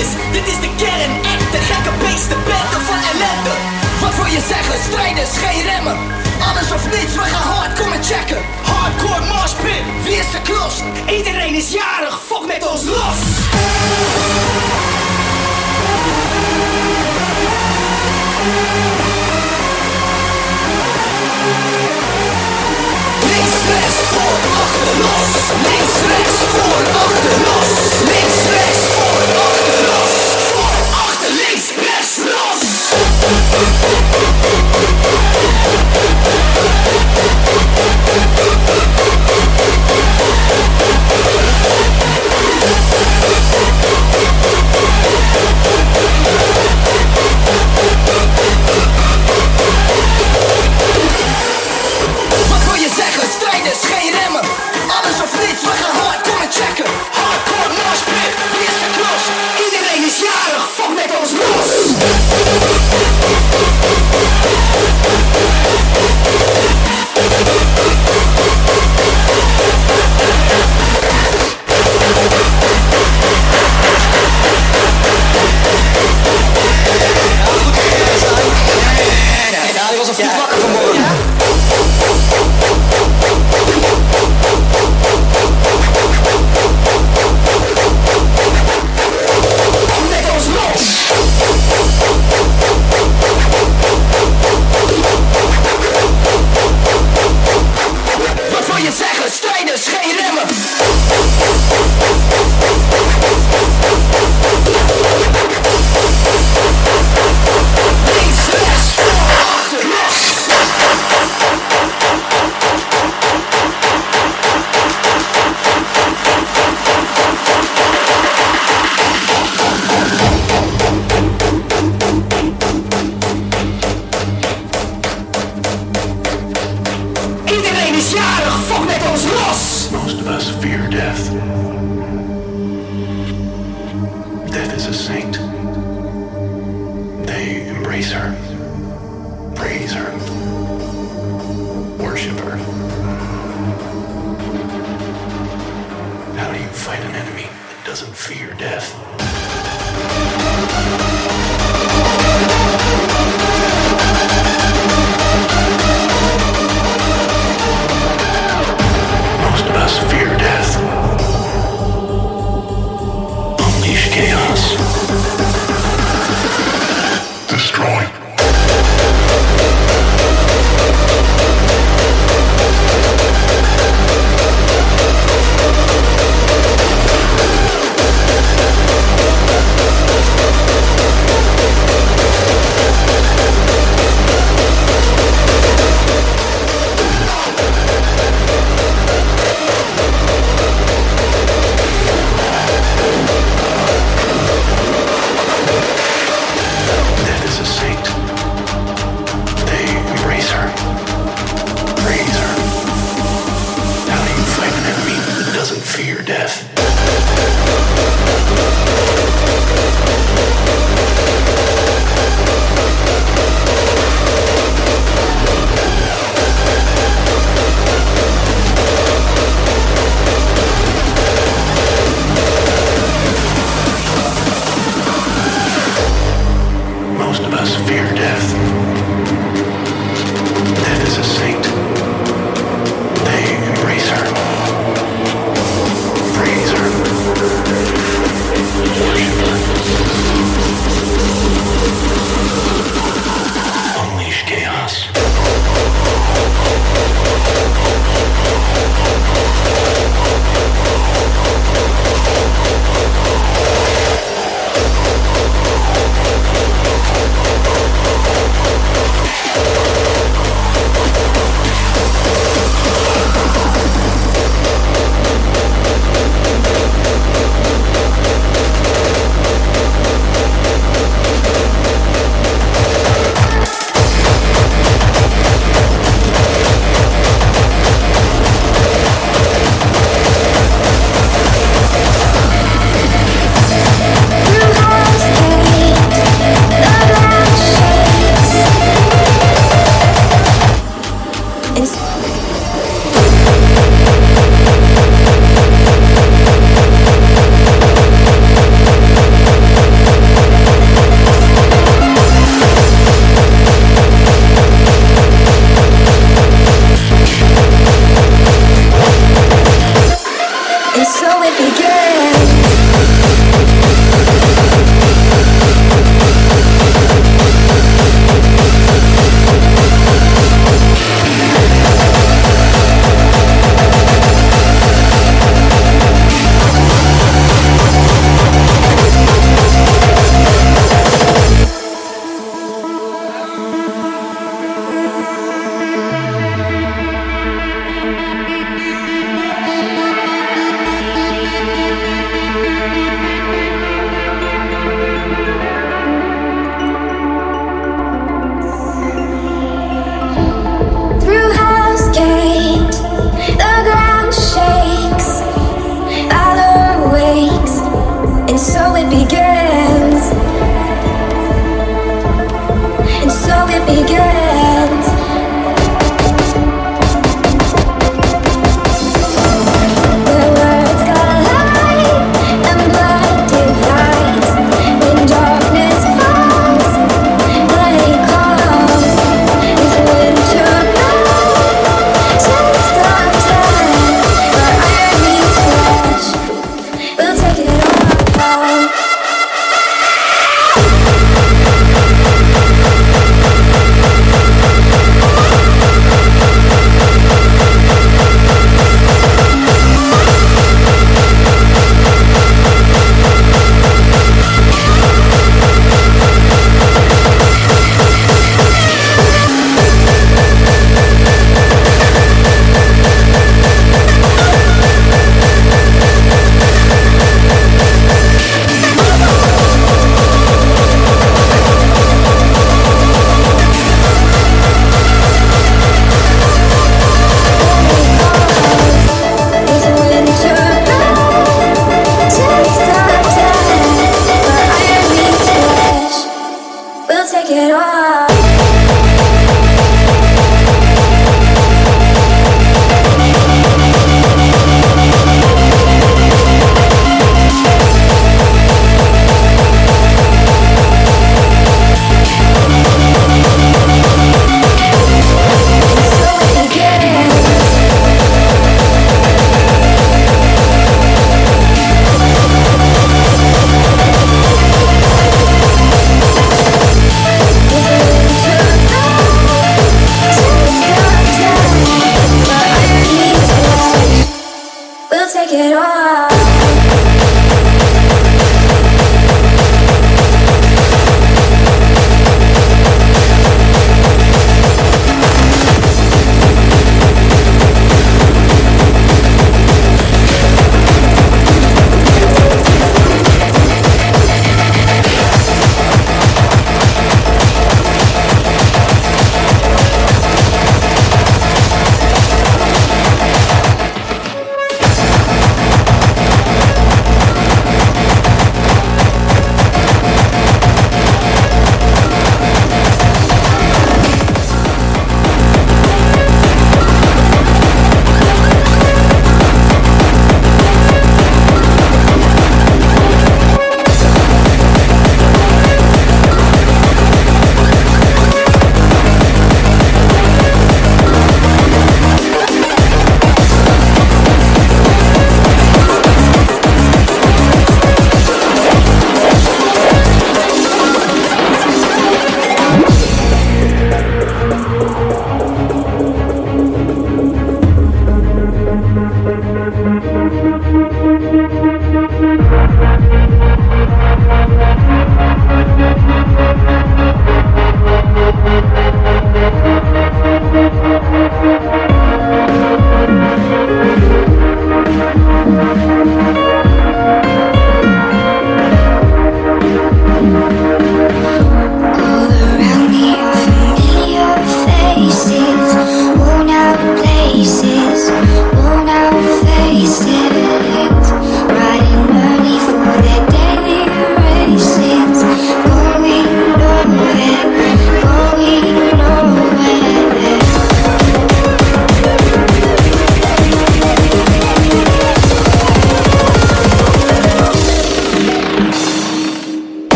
Dit is de kern, echt de gekke beesten, bende van ellende. Wat wil je zeggen? Strijders, geen remmen. Alles of niets, we gaan hard komen checken. Hardcore moshpit, wie is de klos? Iedereen is jarig, fuck met ons los. Links, rechts, voor, achter, los. Links, voor, achter, los.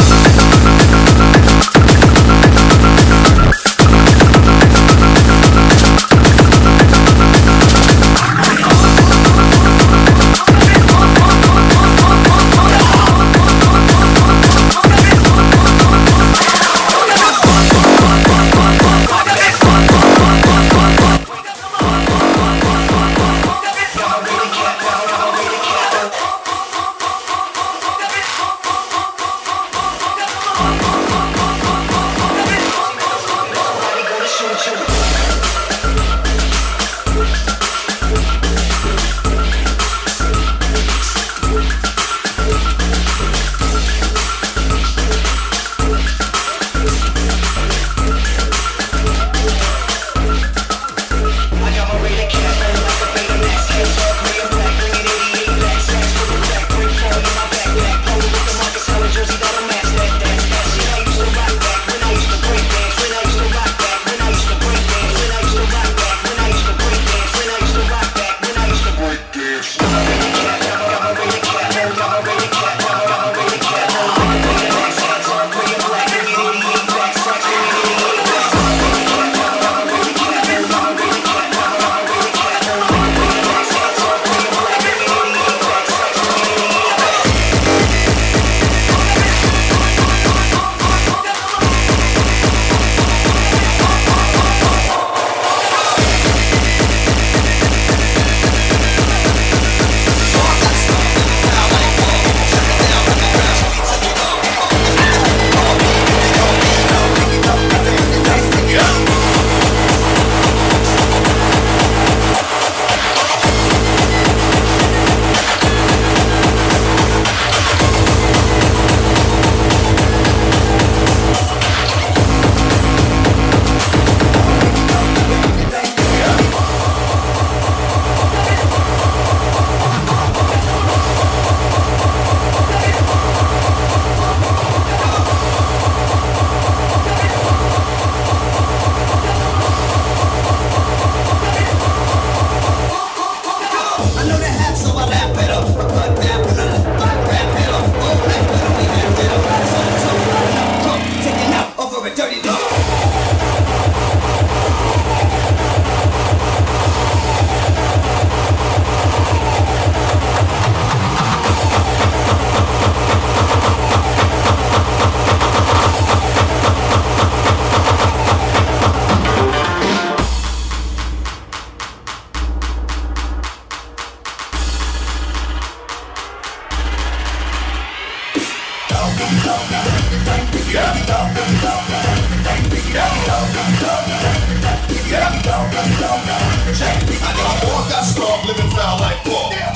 Yes.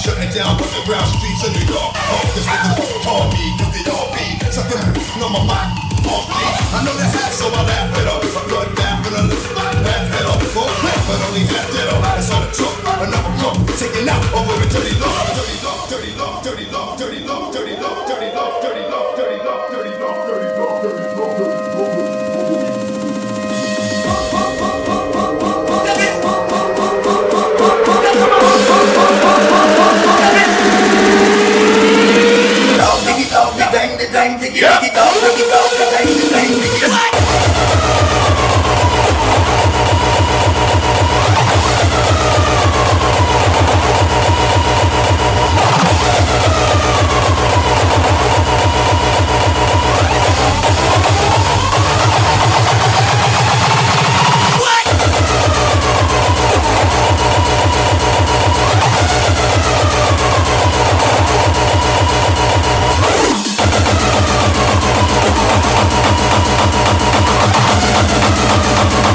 Shutting down the brown streets of New York. Oh, cause call me, cause they all be. On my mind. Off me. I know that hat, so I laugh it off. Blood, cut down I lift my laugh head. Full clip, but only half dead up. That's all it took. Another pump, taking out over a. Dirty law, dirty law, dirty law, dirty law, dirty law, dirty law, dirty law, dirty law, dirty law, dirty law, dirty law. thing, pick it it it the thing, it ハハハハ